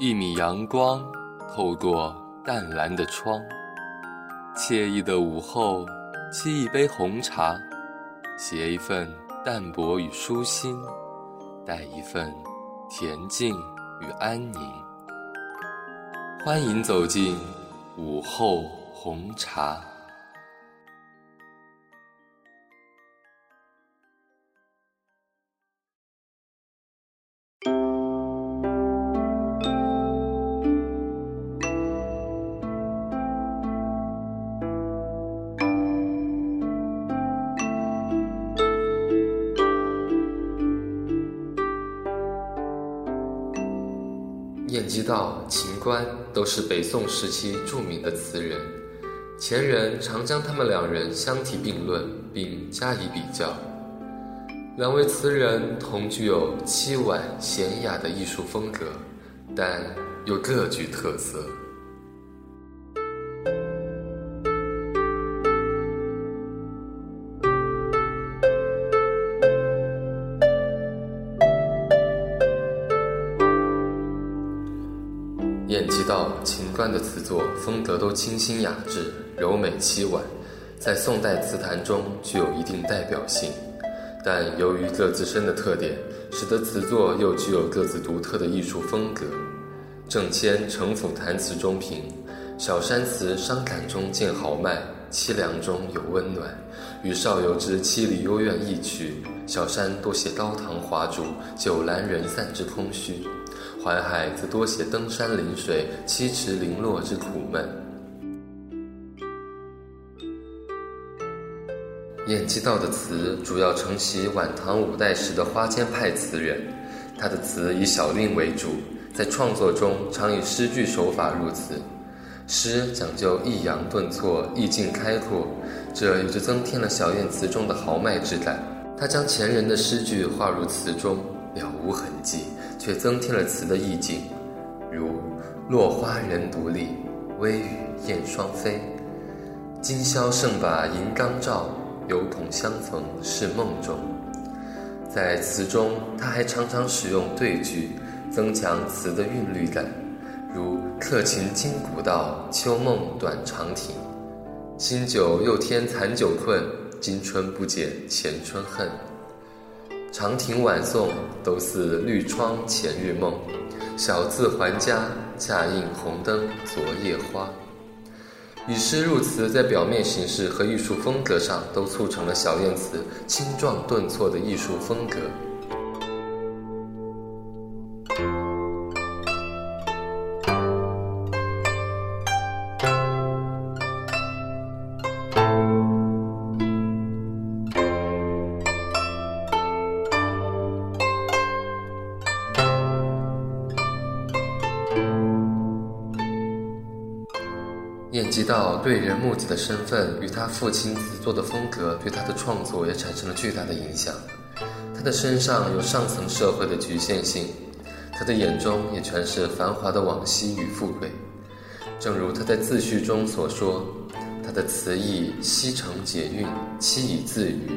一米阳光透过淡蓝的窗，惬意的午后，沏一杯红茶，携一份淡泊与舒心，带一份恬静与安宁。欢迎走进午后红茶。道、秦观都是北宋时期著名的词人，前人常将他们两人相提并论，并加以比较。两位词人同具有凄婉娴雅的艺术风格，但又各具特色。道、秦观的词作风格都清新雅致、柔美凄婉，在宋代词坛中具有一定代表性。但由于各自身的特点，使得词作又具有各自独特的艺术风格。郑谦《城府谈词》中评：小山词伤感中见豪迈，凄凉中有温暖。与少游之凄离幽怨异曲，小山多写高堂华烛、酒阑人散之空虚。淮海则多写登山临水、栖池零落之苦闷。晏几道的词主要承袭晚唐五代时的花间派词人，他的词以小令为主，在创作中常以诗句手法入词，诗讲究抑扬顿挫、意境开阔，这也就增添了小晏词中的豪迈之感。他将前人的诗句画入词中，了无痕迹。却增添了词的意境，如“落花人独立，微雨燕双飞。今宵胜把银缸照，犹同相逢是梦中。”在词中，他还常常使用对句，增强词的韵律感，如“客情今古道，秋梦短长亭。新酒又添残酒困，今春不减前春恨。”长亭晚送，都似绿窗前日梦。小字还家，恰映红灯昨夜花。以诗入词，在表面形式和艺术风格上，都促成了小燕词轻壮顿挫的艺术风格。晏几道对人木子的身份与他父亲词作的风格，对他的创作也产生了巨大的影响。他的身上有上层社会的局限性，他的眼中也全是繁华的往昔与富贵。正如他在自序中所说：“他的词意西成解韵，期以自语，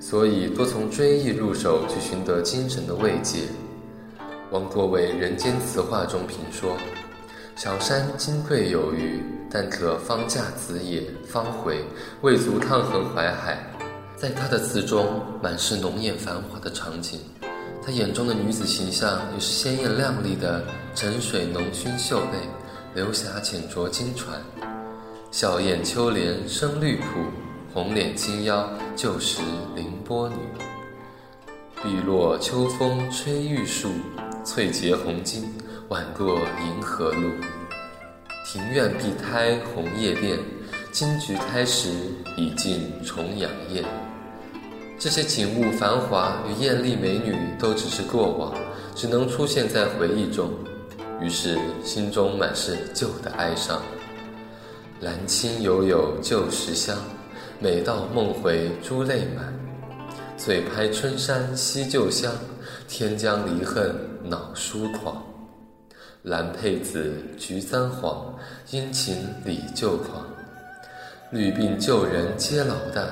所以多从追忆入手去寻得精神的慰藉。”王国维《人间词话》中评说。小山金贵有余，但可方驾子也方回，未足趟横淮海。在他的词中，满是浓艳繁华的场景。他眼中的女子形象也是鲜艳亮丽的，沉水浓熏秀背，流霞浅酌金船。笑靥秋莲生绿浦，红脸轻腰旧时凌波女。碧落秋风吹玉树，翠结红巾。晚过银河路，庭院碧苔红叶遍，金菊开时已尽重阳夜。这些景物繁华与艳丽美女都只是过往，只能出现在回忆中。于是心中满是旧的哀伤。兰青犹有旧时香，每到梦回珠泪满。醉拍春山惜旧乡，天将离恨恼疏狂。蓝佩子，菊簪黄，殷勤礼旧狂。绿鬓旧人皆老大，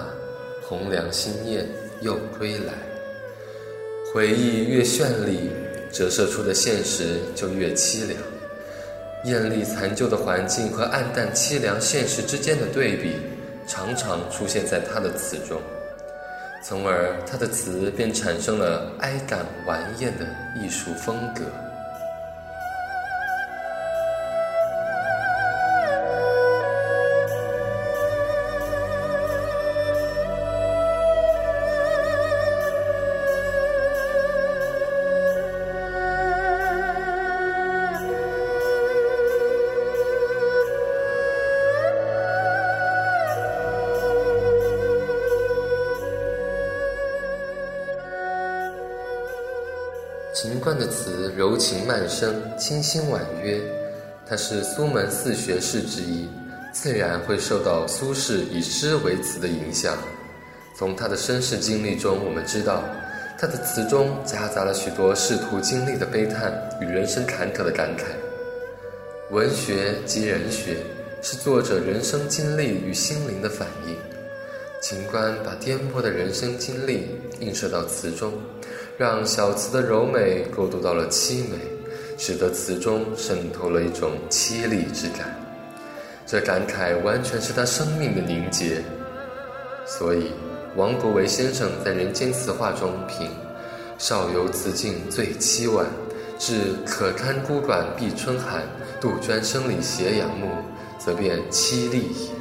红娘新燕又归来。回忆越绚丽，折射出的现实就越凄凉。艳丽残旧的环境和暗淡凄凉现实之间的对比，常常出现在他的词中，从而他的词便产生了哀感顽艳的艺术风格。秦观的词柔情曼声，清新婉约。他是苏门四学士之一，自然会受到苏轼以诗为词的影响。从他的身世经历中，我们知道，他的词中夹杂了许多仕途经历的悲叹与人生坎坷的感慨。文学即人学，是作者人生经历与心灵的反应。秦观把颠簸的人生经历映射到词中。让小词的柔美过渡到了凄美，使得词中渗透了一种凄厉之感。这感慨完全是他生命的凝结。所以，王国维先生在《人间词话》中评：“少游词境最凄婉，至可堪孤馆闭春寒，杜鹃声里斜阳暮，则变凄厉也。”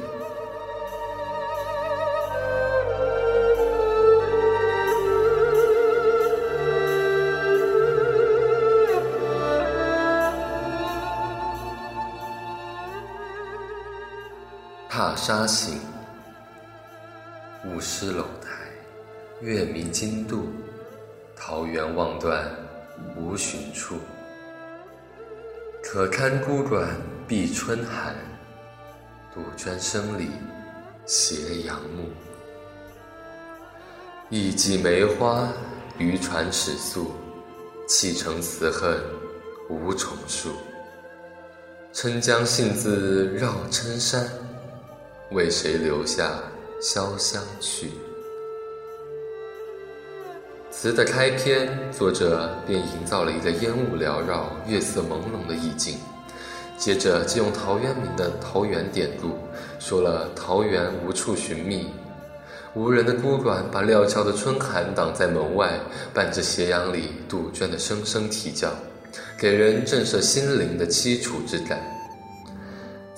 沙行，雾失楼台，月迷津渡，桃源望断无寻处。可堪孤馆闭春寒，杜鹃声里斜阳暮。一季梅花，渔船始宿，弃城辞恨无重数。郴江信自绕郴山。为谁留下潇湘曲？词的开篇，作者便营造了一个烟雾缭绕、月色朦胧的意境。接着，借用陶渊明的《桃源》典故，说了桃源无处寻觅，无人的孤馆把料峭的春寒挡在门外，伴着斜阳里杜鹃的声声啼叫，给人震慑心灵的凄楚之感。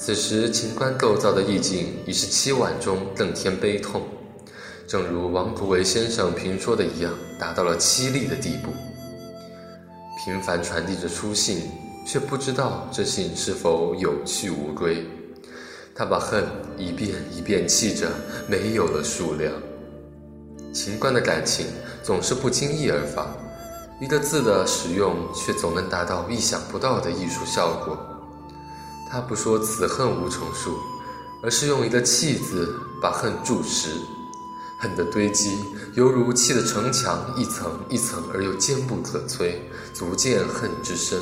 此时，秦观构造的意境已是凄婉中更添悲痛，正如王国维先生评说的一样，达到了凄厉的地步。频繁传递着书信，却不知道这信是否有去无归。他把恨一遍一遍记着，没有了数量。秦观的感情总是不经意而发，一个字的使用，却总能达到意想不到的艺术效果。他不说此恨无重数，而是用一个“气”字把恨注实，恨的堆积犹如砌的城墙，一层一层而又坚不可摧，足见恨之深。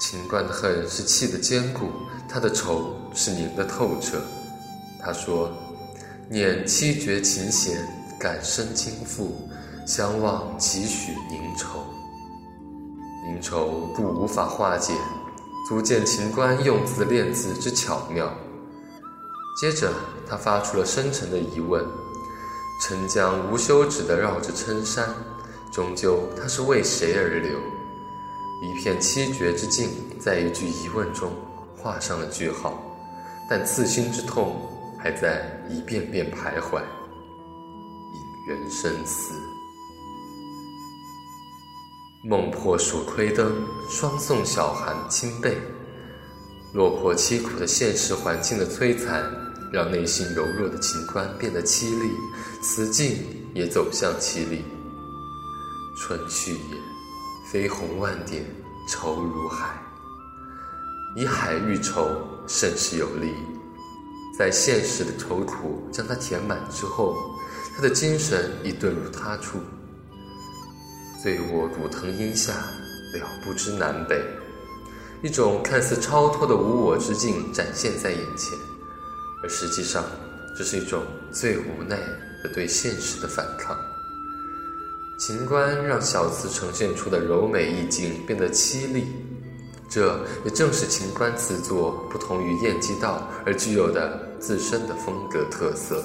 秦观的恨是砌的坚固，他的愁是凝的透彻。他说：“念七绝琴弦，感生倾覆，相望几许凝愁。凝愁不无法化解。”足见秦观用字练字之巧妙。接着，他发出了深沉的疑问：郴江无休止地绕着郴山，终究它是为谁而流？一片七绝之境，在一句疑问中画上了句号，但刺心之痛还在一遍遍徘徊，引人深思。梦破蜀窥灯，双送小寒侵背。落魄凄苦的现实环境的摧残，让内心柔弱的情观变得凄厉，词境也走向凄厉。春去也，飞鸿万点，愁如海。以海喻愁，甚是有力。在现实的愁苦将他填满之后，他的精神已遁入他处。醉卧古藤阴下，了不知南北。一种看似超脱的无我之境展现在眼前，而实际上，这是一种最无奈的对现实的反抗。秦观让小词呈现出的柔美意境变得凄厉，这也正是秦观词作不同于晏几道而具有的自身的风格特色。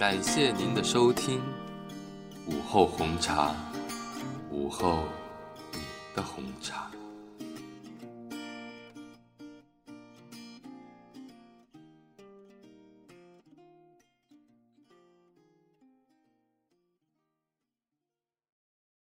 感谢您的收听，午后红茶，午后你的红茶。